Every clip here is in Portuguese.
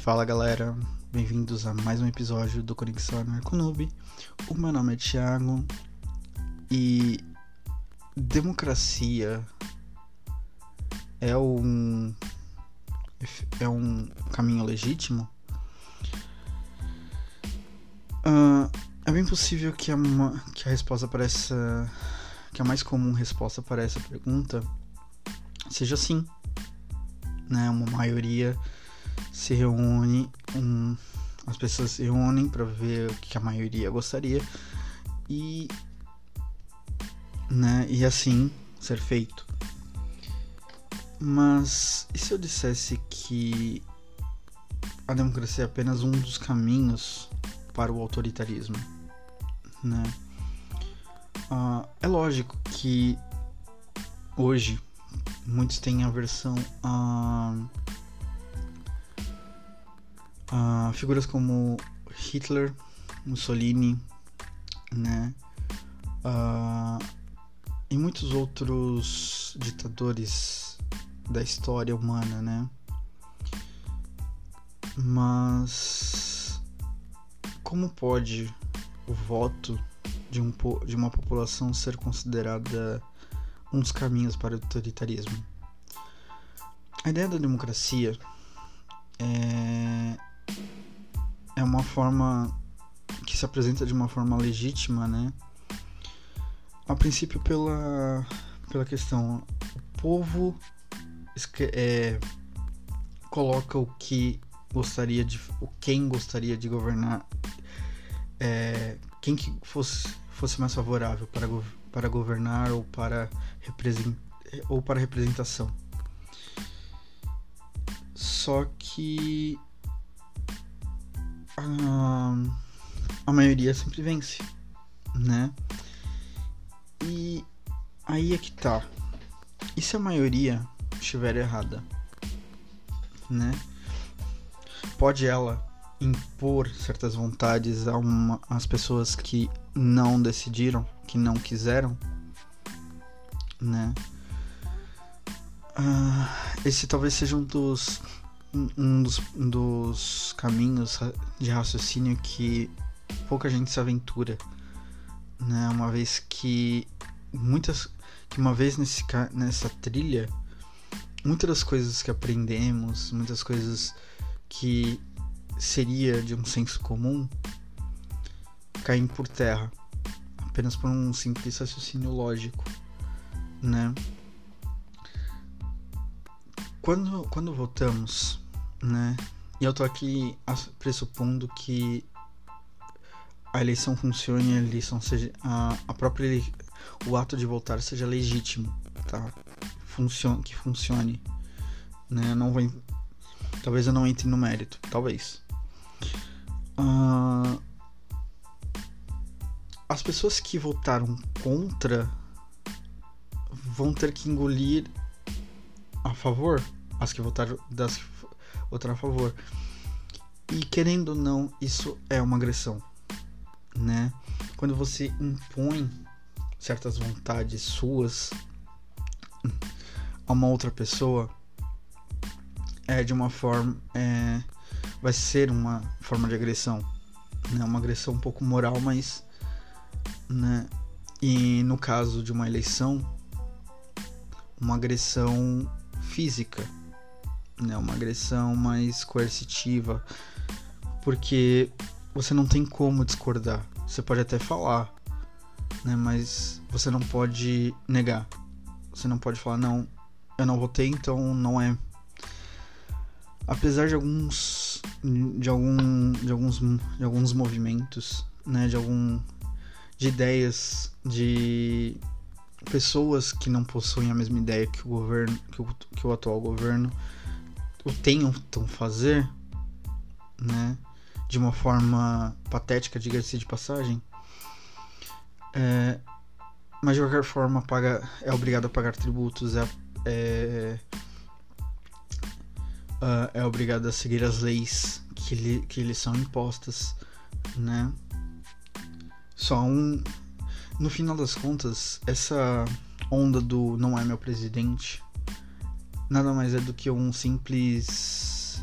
Fala galera, bem-vindos a mais um episódio do Conexão Anarconoob. O meu nome é Thiago e democracia é um é um caminho legítimo? Uh, é bem possível que a, que a resposta para essa que a mais comum resposta para essa pergunta seja sim, né? Uma maioria se reúne, um, as pessoas se reúnem para ver o que a maioria gostaria e, né, e assim ser feito. Mas e se eu dissesse que a democracia é apenas um dos caminhos para o autoritarismo, né? Uh, é lógico que hoje muitos têm aversão a Uh, figuras como Hitler, Mussolini, né? Uh, e muitos outros ditadores da história humana, né? Mas como pode o voto de, um, de uma população ser considerada um dos caminhos para o autoritarismo? A ideia da democracia é é uma forma que se apresenta de uma forma legítima, né? A princípio pela pela questão o povo é, coloca o que gostaria de o quem gostaria de governar é, quem que fosse fosse mais favorável para para governar ou para ou para representação só que a, a maioria sempre vence, né? E aí é que tá. E se a maioria estiver errada, né? Pode ela impor certas vontades a uma, às pessoas que não decidiram, que não quiseram, né? Uh, esse talvez seja um dos um dos, um dos caminhos de raciocínio que pouca gente se aventura, né? Uma vez que muitas que uma vez nesse, nessa trilha, muitas das coisas que aprendemos, muitas coisas que seria de um senso comum caem por terra, apenas por um simples raciocínio lógico, né? Quando, quando votamos, né? E eu tô aqui pressupondo que a eleição funcione, a eleição seja a, a própria o ato de votar seja legítimo, tá? Funcione, que funcione, né? Não vou, talvez eu não entre no mérito, talvez. Uh, as pessoas que votaram contra vão ter que engolir a favor, as que votaram das votaram a favor. E querendo ou não, isso é uma agressão, né? Quando você impõe certas vontades suas a uma outra pessoa, é de uma forma, é, vai ser uma forma de agressão, né? Uma agressão um pouco moral, mas, né? E no caso de uma eleição, uma agressão física, né? Uma agressão mais coercitiva, porque você não tem como discordar. Você pode até falar, né? Mas você não pode negar. Você não pode falar não, eu não votei, então não é. Apesar de alguns de algum de alguns de alguns movimentos, né, de algum de ideias de pessoas que não possuem a mesma ideia que o governo, que o, que o atual governo o tentam fazer, né, de uma forma patética, diga-se de passagem, é, mas de qualquer forma paga, é obrigado a pagar tributos, é, é, é, é obrigado a seguir as leis que lhe, que lhe são impostas, né? Só um, no final das contas, essa onda do não é meu presidente nada mais é do que um simples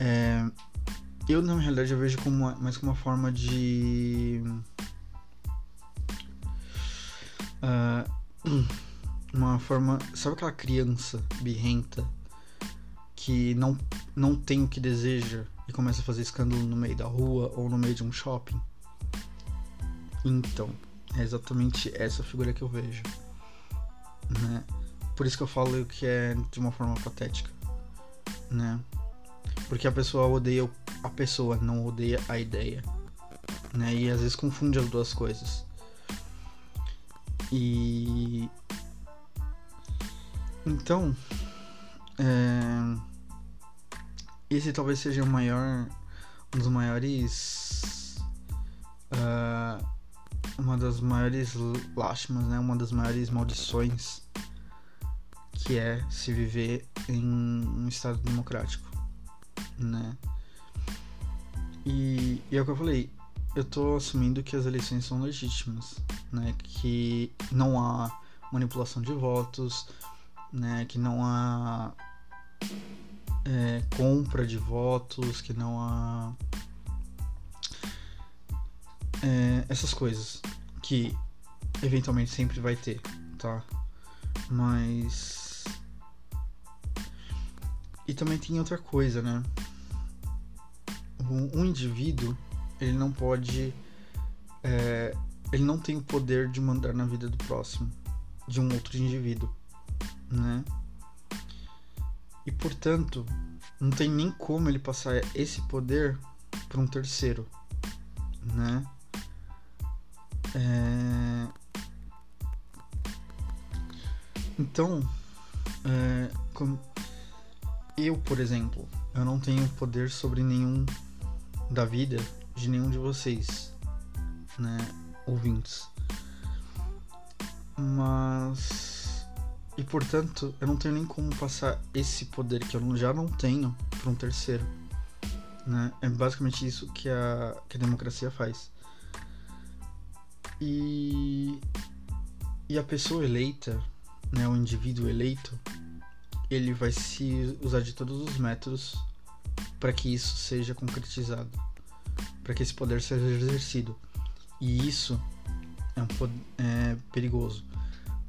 É, eu, na realidade, eu vejo como mais como uma forma de. Uh, uma forma. Sabe aquela criança birrenta que não, não tem o que deseja e começa a fazer escândalo no meio da rua ou no meio de um shopping? Então, é exatamente essa figura que eu vejo. Né? Por isso que eu falo que é de uma forma patética. Né? Porque a pessoa odeia a pessoa, não odeia a ideia. Né? E às vezes confunde as duas coisas. E. Então. É... Esse talvez seja o maior. Um dos maiores. Uh, uma das maiores lástimas, né? Uma das maiores maldições que é se viver em um estado democrático, né? E, e é o que eu falei, eu tô assumindo que as eleições são legítimas, né? Que não há manipulação de votos, né? Que não há é, compra de votos, que não há é, essas coisas que eventualmente sempre vai ter, tá? Mas e também tem outra coisa, né? Um, um indivíduo ele não pode é, ele não tem o poder de mandar na vida do próximo de um outro indivíduo, né? E portanto não tem nem como ele passar esse poder para um terceiro, né? É... Então, é, como... eu, por exemplo, eu não tenho poder sobre nenhum da vida de nenhum de vocês, né, ouvintes. Mas e portanto, eu não tenho nem como passar esse poder que eu já não tenho para um terceiro, né? É basicamente isso que a que a democracia faz. E, e a pessoa eleita, né, o indivíduo eleito, ele vai se usar de todos os métodos para que isso seja concretizado, para que esse poder seja exercido. E isso é, um, é perigoso,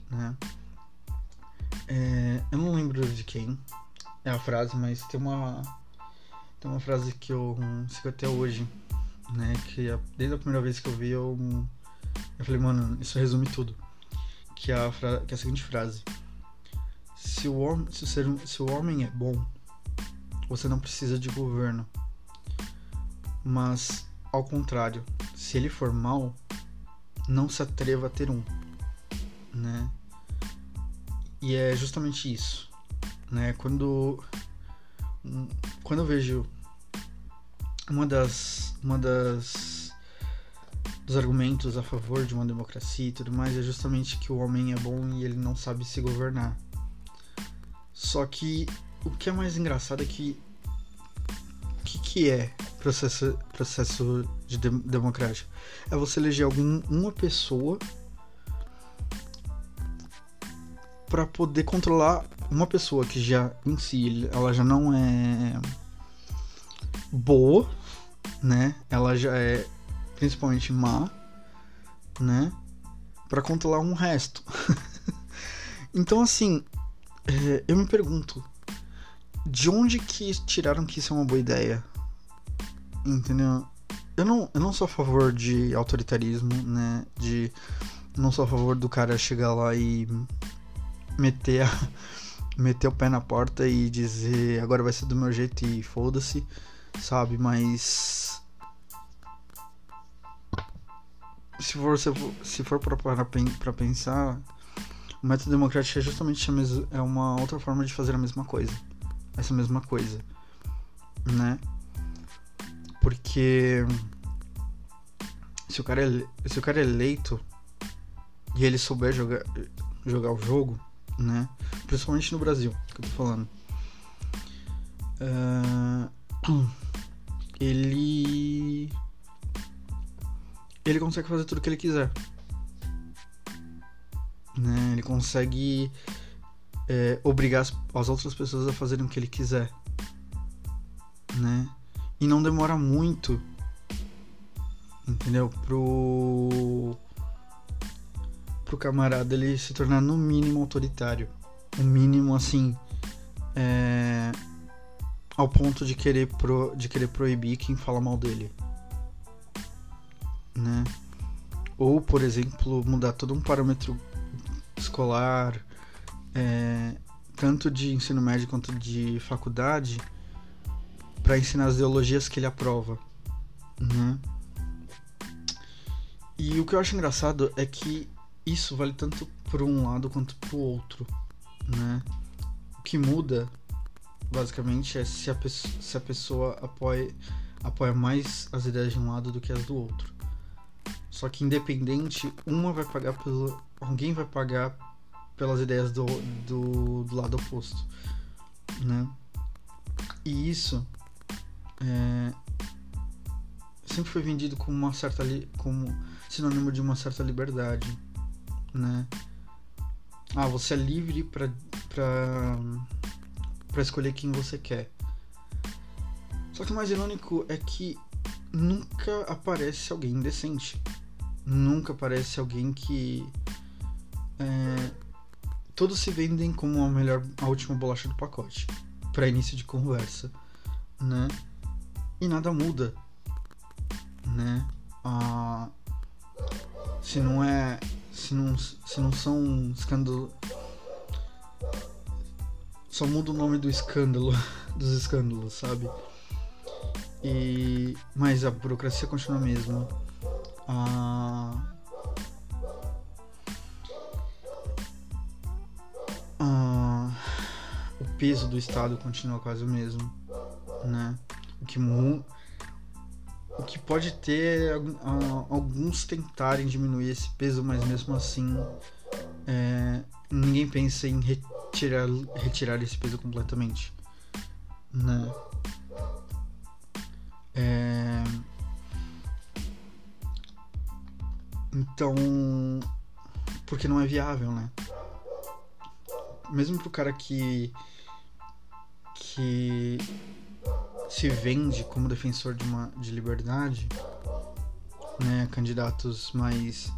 né? É, eu não lembro de quem é a frase, mas tem uma tem uma frase que eu sigo até hoje, né? Que desde a primeira vez que eu vi eu eu falei, mano, isso resume tudo. Que é a, que é a seguinte frase: se o, homem, se, o ser... se o homem é bom, você não precisa de governo. Mas, ao contrário, se ele for mal, não se atreva a ter um. Né? E é justamente isso. Né? Quando, quando eu vejo uma das, uma das dos argumentos a favor de uma democracia e tudo mais é justamente que o homem é bom e ele não sabe se governar. Só que o que é mais engraçado é que o que, que é processo, processo de democrático? É você eleger algum, uma pessoa para poder controlar uma pessoa que já em si ela já não é boa, né? Ela já é principalmente má, né? Para controlar um resto. então, assim, é, eu me pergunto, de onde que tiraram que isso é uma boa ideia? Entendeu? Eu não, eu não sou a favor de autoritarismo, né? De não sou a favor do cara chegar lá e meter a, meter o pé na porta e dizer agora vai ser do meu jeito e foda-se, sabe? Mas se for, se for, se for para pensar, o método democrático é justamente é uma outra forma de fazer a mesma coisa. Essa mesma coisa. Né? Porque se o cara é, se o cara é eleito e ele souber jogar, jogar o jogo, né? Principalmente no Brasil, que eu tô falando. Uh, ele ele consegue fazer tudo que ele quiser. Né? Ele consegue é, obrigar as, as, outras pessoas a fazerem o que ele quiser. né? E não demora muito, entendeu? Pro pro camarada ele se tornar no mínimo autoritário, o mínimo assim, é, ao ponto de querer pro, de querer proibir quem fala mal dele, né? Ou, por exemplo, mudar todo um parâmetro escolar, é, tanto de ensino médio quanto de faculdade, para ensinar as ideologias que ele aprova, né? E o que eu acho engraçado é que isso vale tanto por um lado quanto pro outro, né? O que muda, basicamente, é se a, pessoa, se a pessoa apoia, apoia mais as ideias de um lado do que as do outro. Só que independente, uma vai pagar pelo. Alguém vai pagar pelas ideias do, do, do lado oposto. Né? E isso é, sempre foi vendido como uma certa como sinônimo de uma certa liberdade, né? Ah, você é livre para para escolher quem você quer. Só que o mais irônico é que nunca aparece alguém decente. Nunca aparece alguém que é, todos se vendem como a melhor, a última bolacha do pacote para início de conversa, né? E nada muda, né? Ah, se não é, se não, se não são escândalo, só muda o nome do escândalo, dos escândalos, sabe? E mas a burocracia continua a mesma. Ah, peso do Estado continua quase o mesmo, né? O que, o que pode ter alguns tentarem diminuir esse peso, mas mesmo assim é, ninguém pensa em retirar, retirar esse peso completamente, né? É, então, porque não é viável, né? Mesmo pro cara que que se vende como defensor de uma de liberdade, né, candidatos mais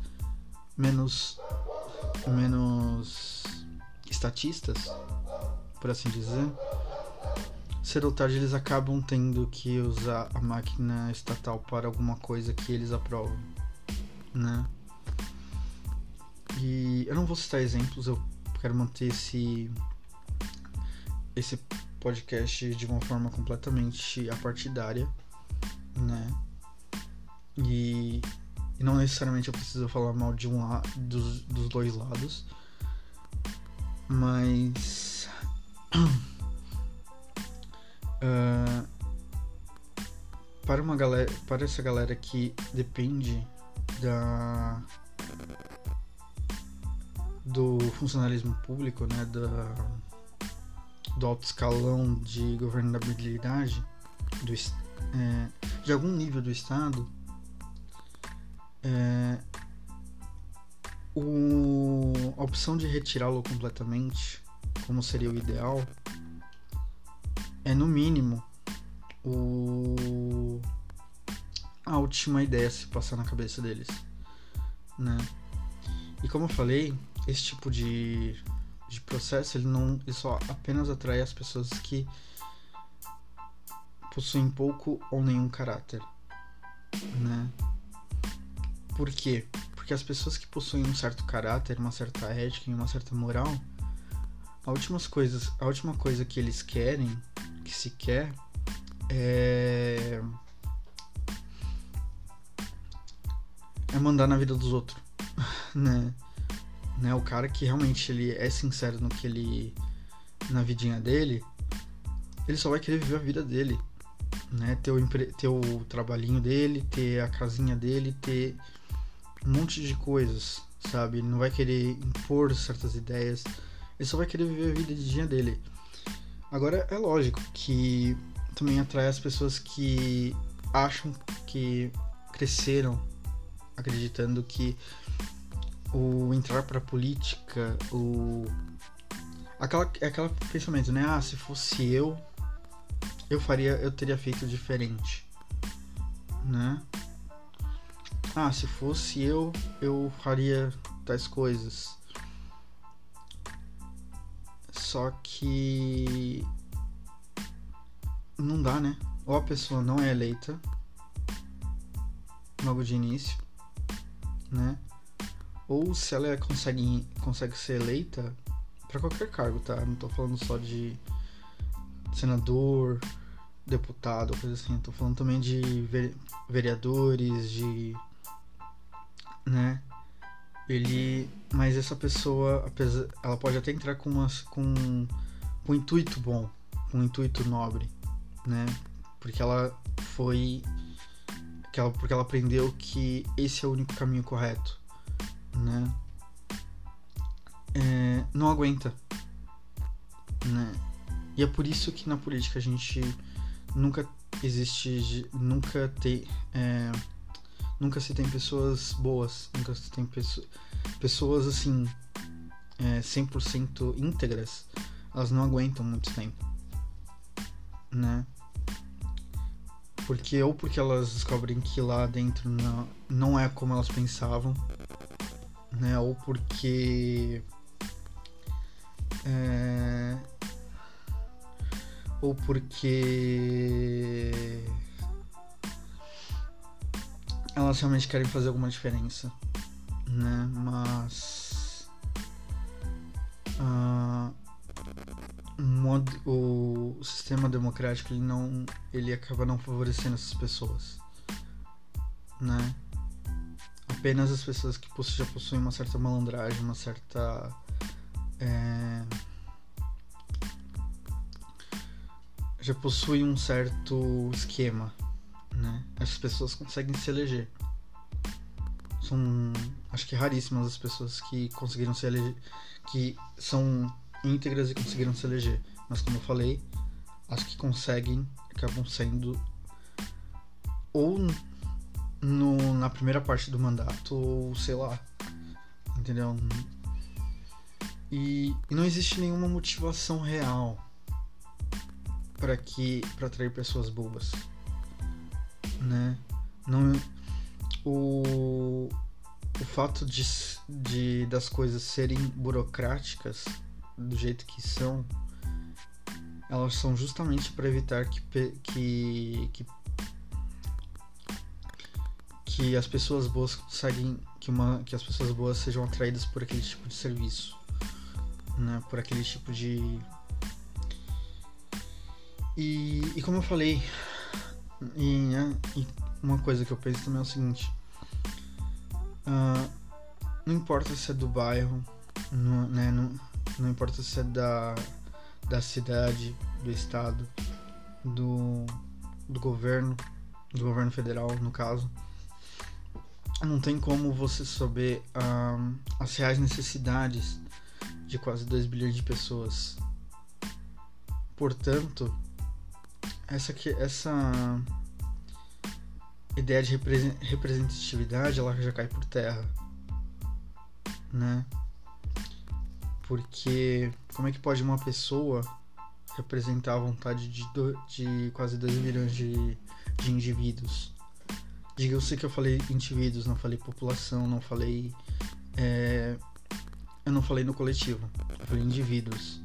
menos menos estatistas, por assim dizer, cedo ou tarde eles acabam tendo que usar a máquina estatal para alguma coisa que eles aprovam, né? E eu não vou citar exemplos, eu quero manter esse esse podcast de uma forma completamente apartidária, né? E, e não necessariamente eu preciso falar mal de um dos, dos dois lados, mas uh, para uma galera, para essa galera que depende da do funcionalismo público, né, da do alto escalão de governabilidade do, é, de algum nível do Estado, é, o, a opção de retirá-lo completamente, como seria o ideal, é no mínimo o, a última ideia a se passar na cabeça deles, né? E como eu falei, esse tipo de de processo, ele não ele só apenas atrai as pessoas que possuem pouco ou nenhum caráter, né? Por quê? Porque as pessoas que possuem um certo caráter, uma certa ética e uma certa moral, a últimas coisas, a última coisa que eles querem, que se quer, é é mandar na vida dos outros, né? Né? O cara que realmente ele é sincero no que ele na vidinha dele, ele só vai querer viver a vida dele, né? Ter o, empre... ter o trabalhinho dele, ter a casinha dele, ter um monte de coisas, sabe? Ele não vai querer impor certas ideias, ele só vai querer viver a vidinha dele. Agora é lógico que também atrai as pessoas que acham que cresceram acreditando que o entrar pra política, o. Aquela, aquela pensamento, né? Ah, se fosse eu, eu faria, eu teria feito diferente, né? Ah, se fosse eu, eu faria tais coisas. Só que não dá, né? Ou a pessoa não é eleita logo de início, né? Ou se ela consegue, consegue ser eleita para qualquer cargo, tá? Não tô falando só de senador, deputado, coisa assim. Tô falando também de vereadores, de. né? Ele. Mas essa pessoa, apesar, ela pode até entrar com, uma, com, com um intuito bom, com um intuito nobre, né? Porque ela foi. Que ela, porque ela aprendeu que esse é o único caminho correto, né? É, não aguenta, né? E é por isso que na política a gente nunca existe, nunca tem, é, nunca se tem pessoas boas, nunca se tem pessoas, pessoas assim, é, 100% íntegras, elas não aguentam muito tempo, né? Porque ou porque elas descobrem que lá dentro não, não é como elas pensavam, né? Ou porque é, ou porque elas realmente querem fazer alguma diferença, né? Mas uh, o, sistema democrático ele não ele acaba não favorecendo essas pessoas, né? Apenas as pessoas que já possuem uma certa malandragem, uma certa é, já possui um certo esquema, né? Essas pessoas conseguem se eleger. São, acho que raríssimas as pessoas que conseguiram se eleger, que são íntegras e conseguiram se eleger. Mas como eu falei, as que conseguem acabam sendo ou no, na primeira parte do mandato ou sei lá, entendeu? E, e não existe nenhuma motivação real para que para atrair pessoas bobas, né? Não o o fato de, de das coisas serem burocráticas do jeito que são, elas são justamente para evitar que, que, que que as pessoas boas conseguem que uma que as pessoas boas sejam atraídas por aquele tipo de serviço, né? Por aquele tipo de e, e como eu falei, e, né, e, uma coisa que eu penso também é o seguinte: uh, não importa se é do bairro, no, né, não, não importa se é da, da cidade, do estado, do, do governo, do governo federal, no caso, não tem como você saber uh, as reais necessidades de quase 2 bilhões de pessoas. Portanto, essa essa ideia de representatividade ela já cai por terra, né? Porque como é que pode uma pessoa representar a vontade de, do, de quase 2 milhões de, de indivíduos? Diga, eu sei que eu falei indivíduos, não falei população, não falei. É, eu não falei no coletivo, eu falei indivíduos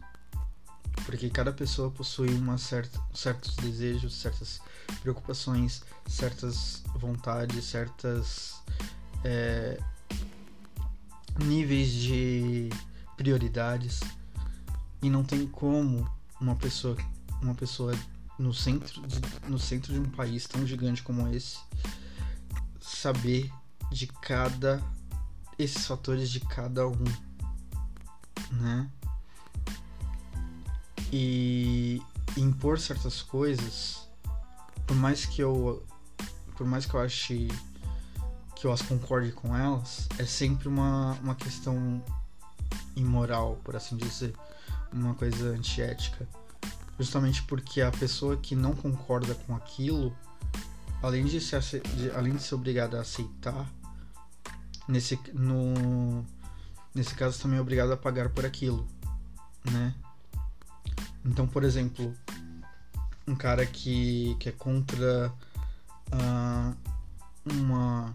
porque cada pessoa possui uma certa, certos desejos, certas preocupações, certas vontades, certas é, níveis de prioridades e não tem como uma pessoa uma pessoa no centro de, no centro de um país tão gigante como esse saber de cada esses fatores de cada um né e impor certas coisas, por mais que eu por mais que eu ache que eu as concorde com elas, é sempre uma, uma questão imoral, por assim dizer, uma coisa antiética. Justamente porque a pessoa que não concorda com aquilo, além de ser, de, além de ser obrigada a aceitar, nesse, no, nesse caso também é obrigada a pagar por aquilo, né? Então, por exemplo, um cara que, que é contra uh, uma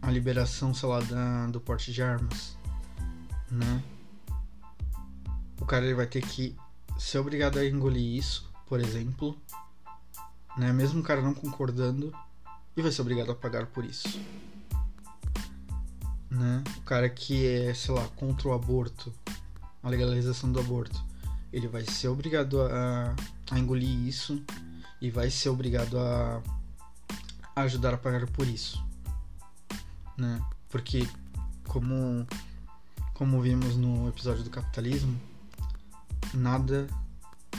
a liberação, sei lá, da, do porte de armas, né? O cara ele vai ter que ser obrigado a engolir isso, por exemplo, né? Mesmo o cara não concordando, e vai ser obrigado a pagar por isso. Né? O cara que é, sei lá, contra o aborto, a legalização do aborto, ele vai ser obrigado a, a engolir isso e vai ser obrigado a, a ajudar a pagar por isso. Né? Porque como como vimos no episódio do capitalismo, nada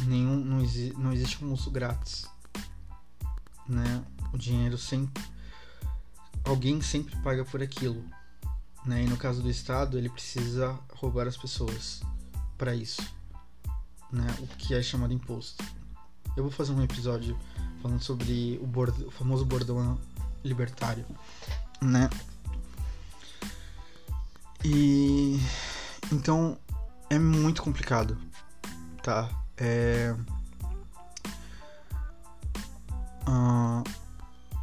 nenhum não, exi, não existe almoço grátis. Né? O dinheiro sempre alguém sempre paga por aquilo. Né? E no caso do Estado, ele precisa roubar as pessoas para isso, né? O que é chamado imposto. Eu vou fazer um episódio falando sobre o, o famoso bordão libertário, né? E então é muito complicado, tá? É uh,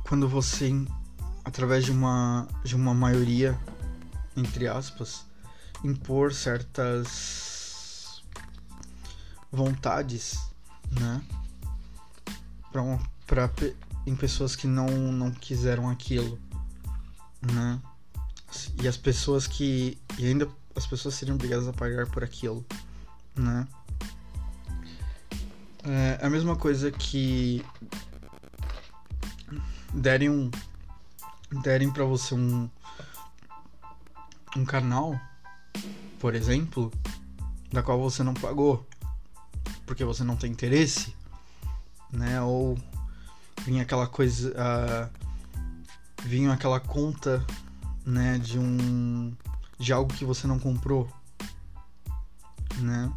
quando você através de uma de uma maioria entre aspas impor certas vontades, né? Para em pessoas que não não quiseram aquilo, né? E as pessoas que e ainda as pessoas seriam obrigadas a pagar por aquilo, né? É a mesma coisa que derem um derem para você um um canal, por exemplo, da qual você não pagou, porque você não tem interesse, né? Ou vinha aquela coisa, uh, vinha aquela conta, né? De um, de algo que você não comprou, né?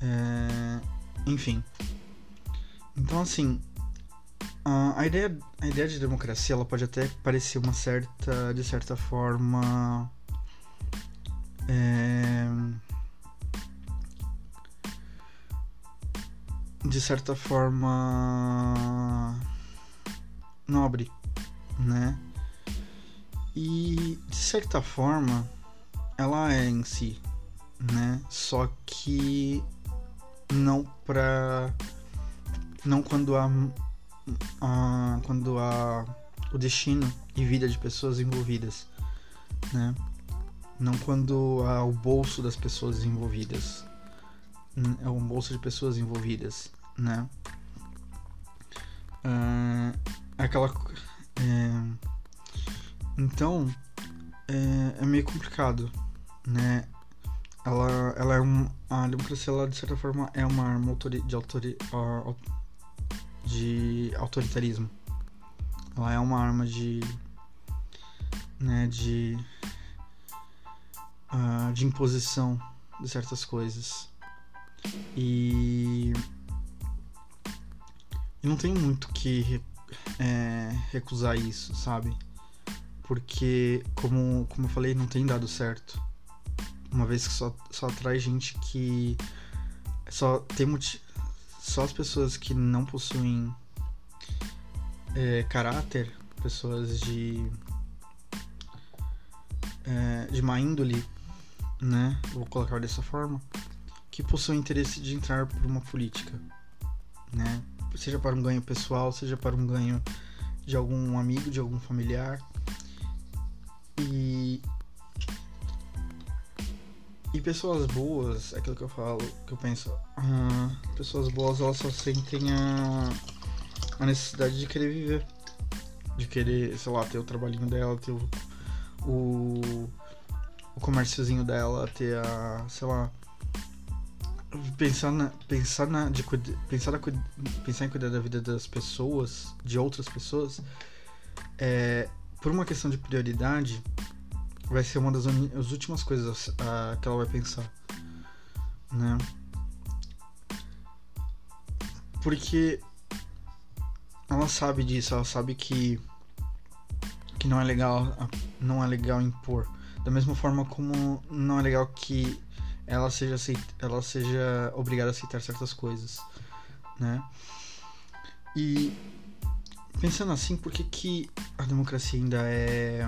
É, enfim. Então assim, uh, a ideia, a ideia de democracia, ela pode até parecer uma certa, de certa forma, é, de certa forma nobre, né? E de certa forma ela é em si, né? Só que não pra não quando há, há quando há o destino e vida de pessoas envolvidas, né? Não quando há o bolso das pessoas envolvidas, é um bolso de pessoas envolvidas, né? Uh, aquela. É, então, é, é, meio complicado, né? Ela, ela é um, a democracia, ela, de certa forma, é uma arma de, autori, uh, de autoritarismo. Ela é uma arma de. Né, de. Uh, de imposição de certas coisas. E. Não tem muito que é, recusar isso, sabe? Porque, como, como eu falei, não tem dado certo. Uma vez que só, só atrai gente que. Só tem Só as pessoas que não possuem é, caráter, pessoas de. É, de má índole, né? Vou colocar dessa forma que possuem interesse de entrar por uma política, né? Seja para um ganho pessoal, seja para um ganho de algum amigo, de algum familiar. E pessoas boas, aquilo que eu falo, que eu penso, uh, pessoas boas elas só sentem a, a necessidade de querer viver, de querer, sei lá, ter o trabalhinho dela, ter o, o, o comérciozinho dela, ter a, sei lá, pensar na pensar na de pensar na, pensar em cuidar da vida das pessoas de outras pessoas é, por uma questão de prioridade vai ser uma das as últimas coisas a, que ela vai pensar né porque ela sabe disso ela sabe que que não é legal não é legal impor da mesma forma como não é legal que ela seja, ela seja obrigada a aceitar certas coisas, né? E pensando assim, por que, que a democracia ainda é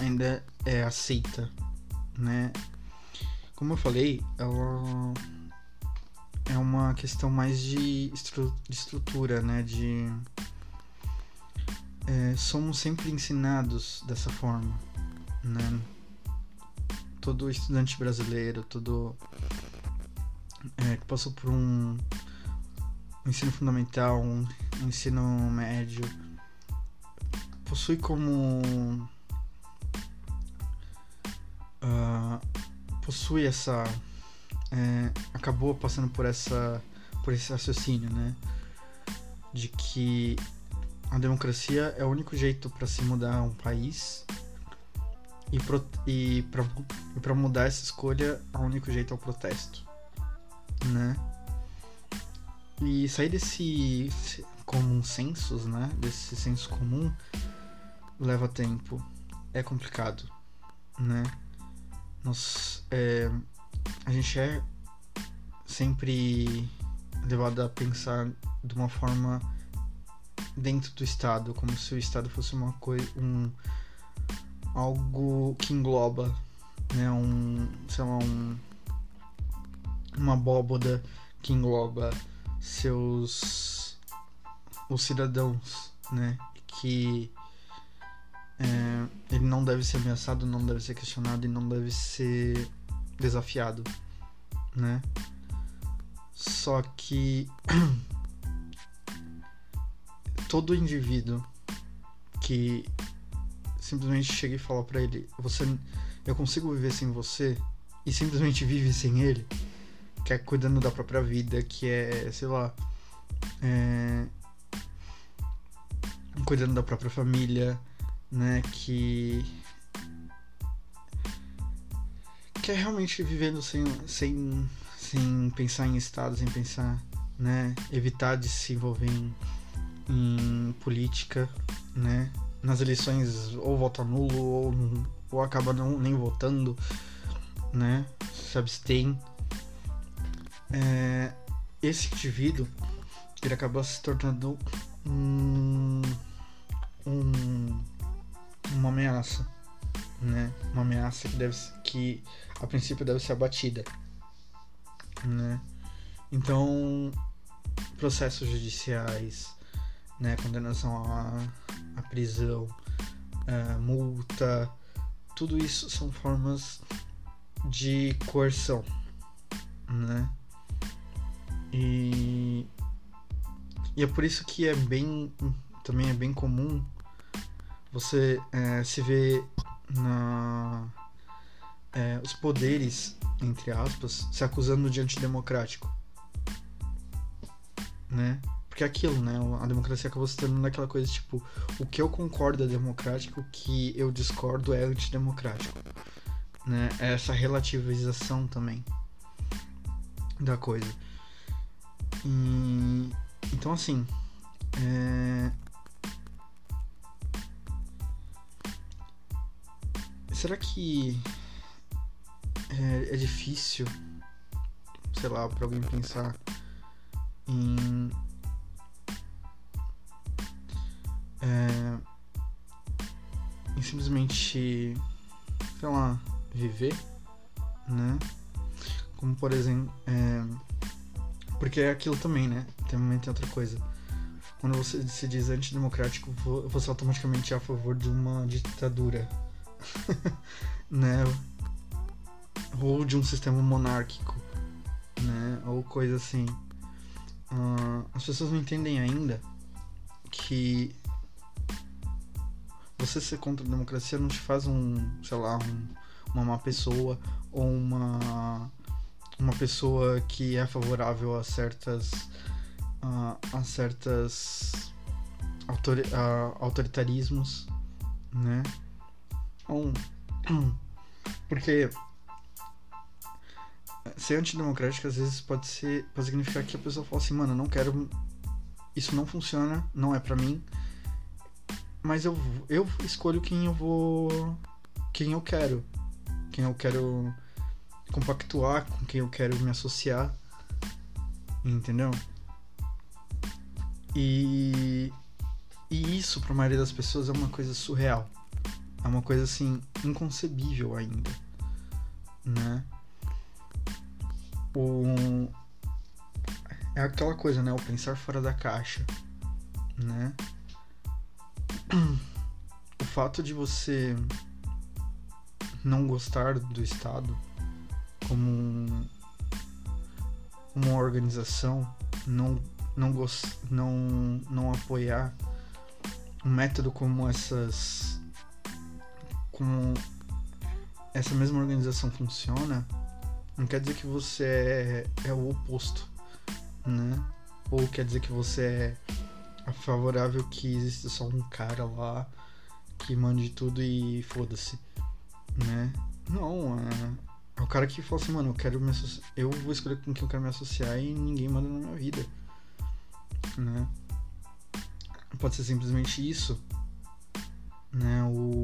ainda é aceita, né? Como eu falei, ela é uma questão mais de, estru de estrutura, né? De é, somos sempre ensinados dessa forma, né? Todo estudante brasileiro, todo é, que passou por um, um ensino fundamental, um, um ensino médio, possui como possui essa é, acabou passando por essa por esse raciocínio, né? De que a democracia é o único jeito para se mudar um país e, para mudar essa escolha, o único jeito é o protesto, né? E sair desse comum sensos, né? Desse senso comum leva tempo, é complicado, né? Nós, é, a gente é sempre levado a pensar de uma forma dentro do Estado, como se o Estado fosse uma coisa, um algo que engloba, né, um, sei lá, um uma abóboda que engloba seus os cidadãos, né, que é, ele não deve ser ameaçado, não deve ser questionado e não deve ser desafiado, né? Só que todo indivíduo que simplesmente chega e fala para ele, você, eu consigo viver sem você e simplesmente vive sem ele, que é cuidando da própria vida, que é, sei lá, é, cuidando da própria família, né, que que é realmente vivendo sem, sem, sem pensar em estado, sem pensar, né, evitar de se envolver em, em política, né, nas eleições ou vota nulo ou, ou acaba não, nem votando, né, se abstém. É, esse indivíduo ele acaba se tornando um, um uma ameaça, né? Uma ameaça que deve que a princípio deve ser abatida, né? Então, processos judiciais, né? Condenação à, à prisão, à multa, tudo isso são formas de coerção, né? E, e é por isso que é bem também é bem comum você é, se vê na é, os poderes entre aspas se acusando de antidemocrático. Né? Porque é aquilo né? A democracia acabou se tornando aquela coisa tipo o que eu concordo é democrático o que eu discordo é antidemocrático. Né? É essa relativização também da coisa. E, então assim é, Será que é, é difícil, sei lá, para alguém pensar em é, em simplesmente, sei lá, viver, né? Como por exemplo, é, porque é aquilo também, né? Também tem outra coisa. Quando você se diz antidemocrático, você automaticamente é a favor de uma ditadura né? Ou de um sistema monárquico, né? Ou coisa assim. Uh, as pessoas não entendem ainda que você ser contra a democracia não te faz um, sei lá, um, uma má pessoa ou uma uma pessoa que é favorável a certas uh, a certas autor, uh, autoritarismos, né? Um. Porque ser antidemocrático às vezes pode ser. pode significar que a pessoa fala assim, mano, eu não quero. Isso não funciona, não é para mim. Mas eu, eu escolho quem eu vou. quem eu quero. Quem eu quero compactuar, com quem eu quero me associar. Entendeu? E, e isso, para a maioria das pessoas, é uma coisa surreal. É uma coisa assim, inconcebível ainda. Né? O, é aquela coisa, né? O pensar fora da caixa. Né? O fato de você não gostar do Estado como um, uma organização, não não gost, não não apoiar um método como essas como essa mesma organização funciona, não quer dizer que você é, é o oposto, né? Ou quer dizer que você é favorável que exista só um cara lá que mande tudo e foda-se, né? Não, é, é, o cara que fala assim, mano, eu quero me eu vou escolher com quem eu quero me associar e ninguém manda na minha vida, né? Pode ser simplesmente isso, né? O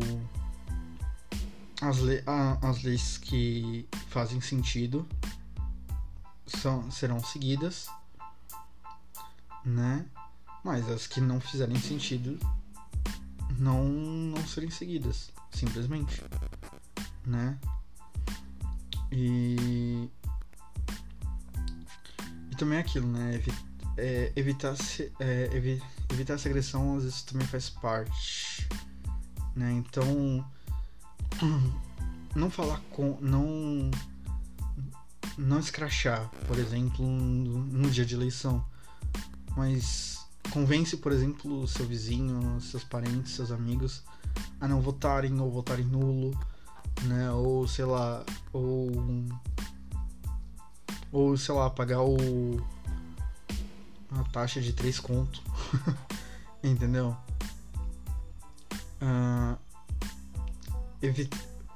as, le as leis que fazem sentido são, serão seguidas, né? Mas as que não fizerem sentido não, não serem seguidas, simplesmente, né? E, e também é aquilo, né? Evi é, evitar, se, é, evi evitar essa agressão às vezes também faz parte, né? Então, não falar com. Não. Não escrachar, por exemplo, no dia de eleição. Mas convence, por exemplo, seu vizinho, seus parentes, seus amigos a não votarem ou votarem nulo, né? Ou sei lá, ou ou sei lá, pagar o a taxa de 3 conto. Entendeu? Uh,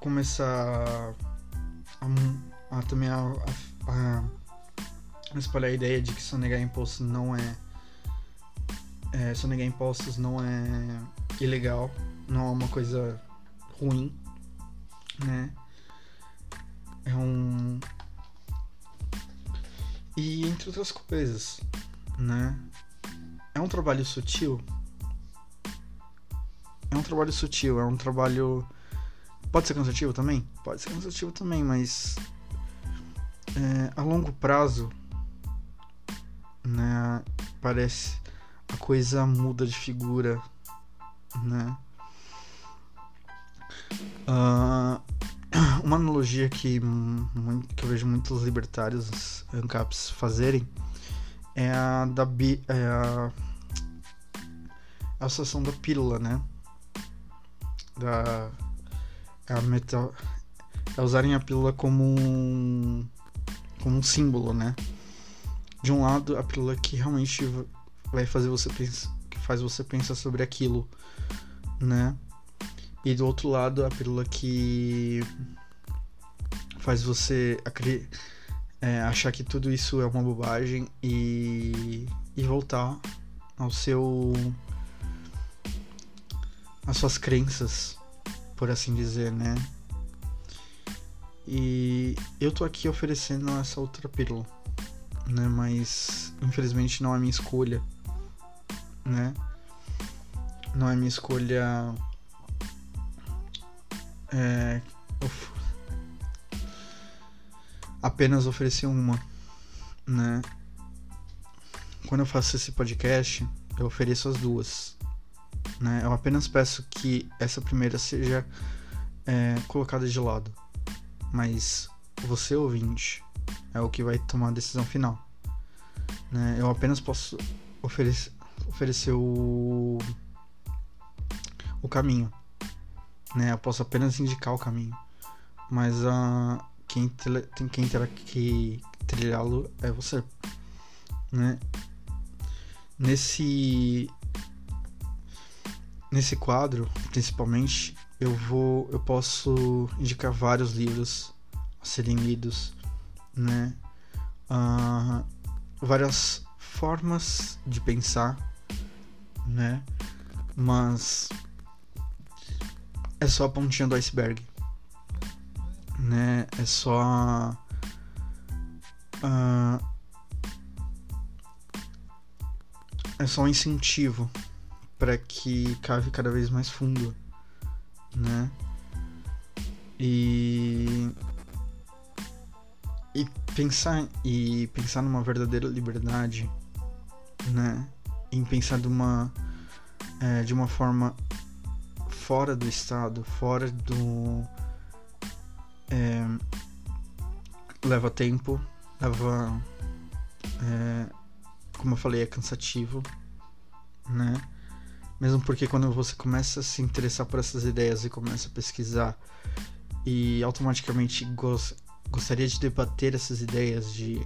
começar a, a também a, a, espalhar a ideia de que sonegar impostos não é, é sonegar impostos não é ilegal, não é uma coisa ruim, né? É um e entre outras coisas, né? É um trabalho sutil. É um trabalho sutil, é um trabalho Pode ser cansativo também? Pode ser cansativo também, mas é, a longo prazo, né, parece a coisa muda de figura, né? Uh, uma analogia que, que eu vejo muitos libertários ANCAPs fazerem é a da bi, é a, a associação da pílula, né? Da a é usarem a pílula como um como um símbolo, né? De um lado, a pílula que realmente vai fazer você pensar, que faz você pensar sobre aquilo, né? E do outro lado, a pílula que faz você é, achar que tudo isso é uma bobagem e, e voltar ao seu às suas crenças por assim dizer, né? E eu tô aqui oferecendo essa outra pílula, né? Mas infelizmente não é minha escolha, né? Não é minha escolha. É, apenas oferecer uma, né? Quando eu faço esse podcast, eu ofereço as duas né? Eu apenas peço que essa primeira seja é, colocada de lado, mas você ouvinte é o que vai tomar a decisão final. Né? Eu apenas posso oferecer, oferecer o, o caminho, né? Eu posso apenas indicar o caminho, mas a quem, tem, quem terá que trilhá-lo é você, né? Nesse nesse quadro, principalmente, eu vou, eu posso indicar vários livros a serem lidos, né? Uh, várias formas de pensar, né? Mas é só a pontinha do iceberg, né? É só uh, é só um incentivo para que cave cada vez mais fundo, né? E e pensar e pensar numa verdadeira liberdade, né? Em pensar de uma é, de uma forma fora do estado, fora do é, leva tempo, leva é, como eu falei é cansativo, né? Mesmo porque quando você começa a se interessar por essas ideias e começa a pesquisar e automaticamente gost, gostaria de debater essas ideias, de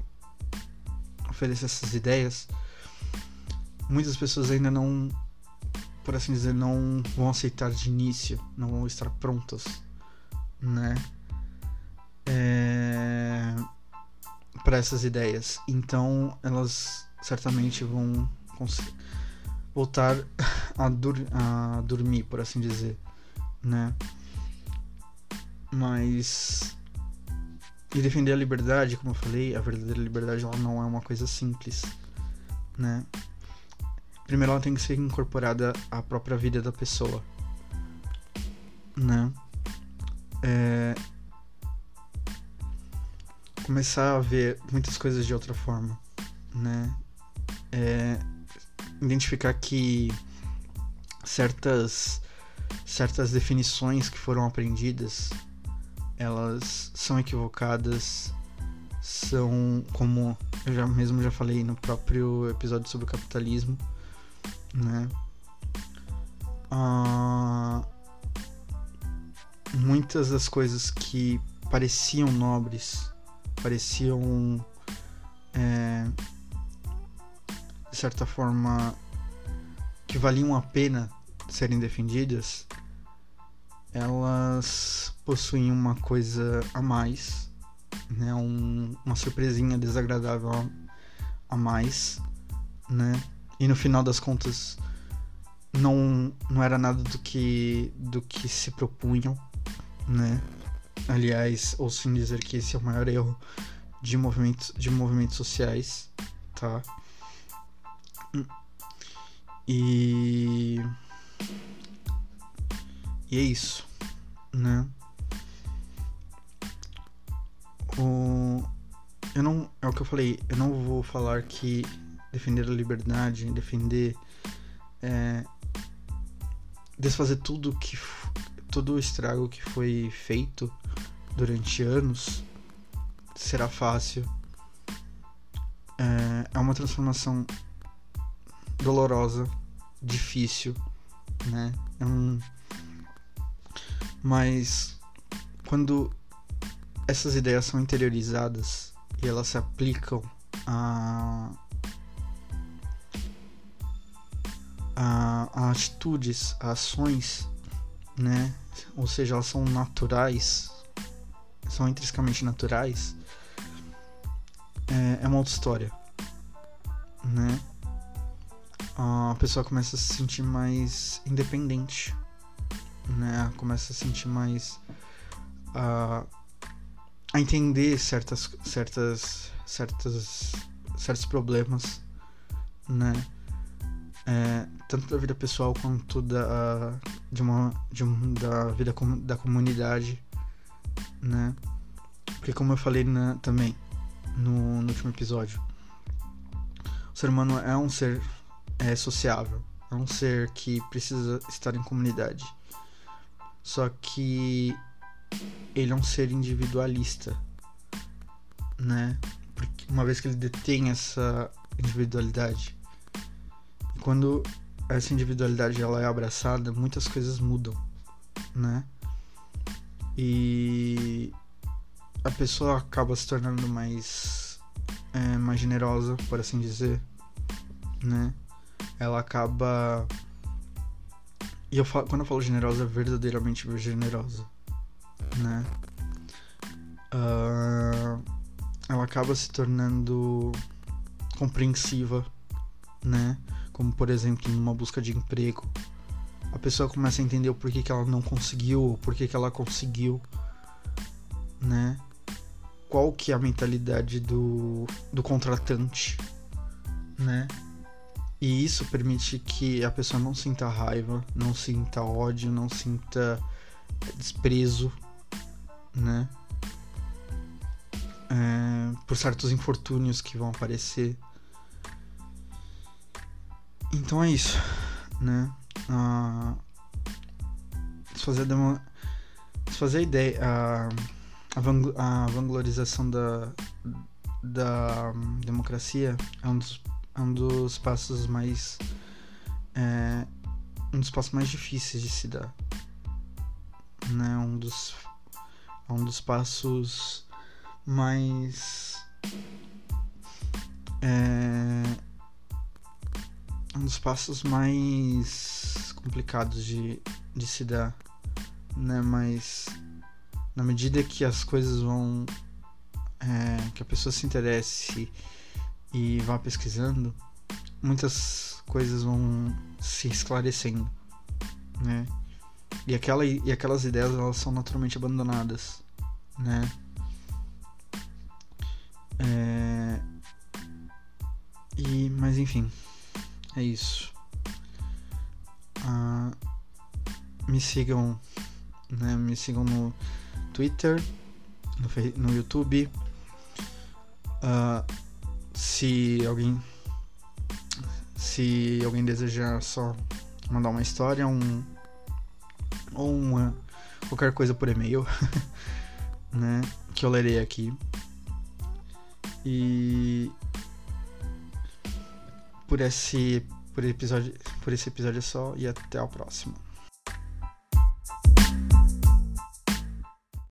oferecer essas ideias, muitas pessoas ainda não, por assim dizer, não vão aceitar de início, não vão estar prontas, né? É... Para essas ideias. Então elas certamente vão voltar a, dur a dormir, por assim dizer, né? Mas e defender a liberdade, como eu falei, a verdadeira liberdade ela não é uma coisa simples, né? Primeiro ela tem que ser incorporada à própria vida da pessoa, né? É... Começar a ver muitas coisas de outra forma, né? É... Identificar que certas certas definições que foram aprendidas elas são equivocadas, são como eu já mesmo já falei no próprio episódio sobre o capitalismo, né? Ah, muitas das coisas que pareciam nobres, pareciam é, de certa forma que valiam a pena serem defendidas, elas possuem uma coisa a mais, né? Um, uma surpresinha desagradável a, mais, né? E no final das contas não, não era nada do que do que se propunham, né? Aliás, ouço dizer que esse é o maior erro de movimentos de movimentos sociais, tá? E e é isso, né? O eu não é o que eu falei, eu não vou falar que defender a liberdade, defender é, desfazer tudo que todo o estrago que foi feito durante anos será fácil. É, é uma transformação dolorosa, difícil, né? É um mas quando essas ideias são interiorizadas e elas se aplicam a, a, a atitudes, a ações, né? Ou seja, elas são naturais, são intrinsecamente naturais, é, é uma outra história, né? A pessoa começa a se sentir mais independente né? Começa a sentir mais a, a entender certas certas certas certos problemas, né? É, tanto da vida pessoal quanto da de uma, de um, da vida com, da comunidade, né? Porque como eu falei na, também no, no último episódio, o ser humano é um ser é sociável, é um ser que precisa estar em comunidade. Só que ele é um ser individualista, né? Porque uma vez que ele detém essa individualidade, quando essa individualidade ela é abraçada, muitas coisas mudam, né? E a pessoa acaba se tornando mais é, mais generosa, por assim dizer, né? Ela acaba e eu falo, quando eu falo generosa, é verdadeiramente generosa, né? Uh, ela acaba se tornando compreensiva, né? Como por exemplo numa busca de emprego, a pessoa começa a entender o porquê que ela não conseguiu, o porquê que ela conseguiu, né? Qual que é a mentalidade do, do contratante, né? E isso permite que a pessoa não sinta raiva, não sinta ódio, não sinta desprezo, né? É, por certos infortúnios que vão aparecer. Então é isso, né? Ah, desfazer, a ideia, a, a, a vanglorização da, da democracia é um dos, um dos passos mais. É, um dos passos mais difíceis de se dar. Né? Um dos, um dos passos mais. É, um dos passos mais complicados de, de se dar, né? Mas na medida que as coisas vão. É, que a pessoa se interesse e vá pesquisando, muitas coisas vão se esclarecendo, né? E, aquela, e aquelas ideias elas são naturalmente abandonadas, né? É, e, mas enfim, é isso. Ah, me sigam, né? Me sigam no Twitter, no, no YouTube. Uh, se alguém se alguém desejar só mandar uma história, um ou uma qualquer coisa por e-mail, né, que eu lerei aqui. E por esse por episódio por esse episódio é só e até o próximo.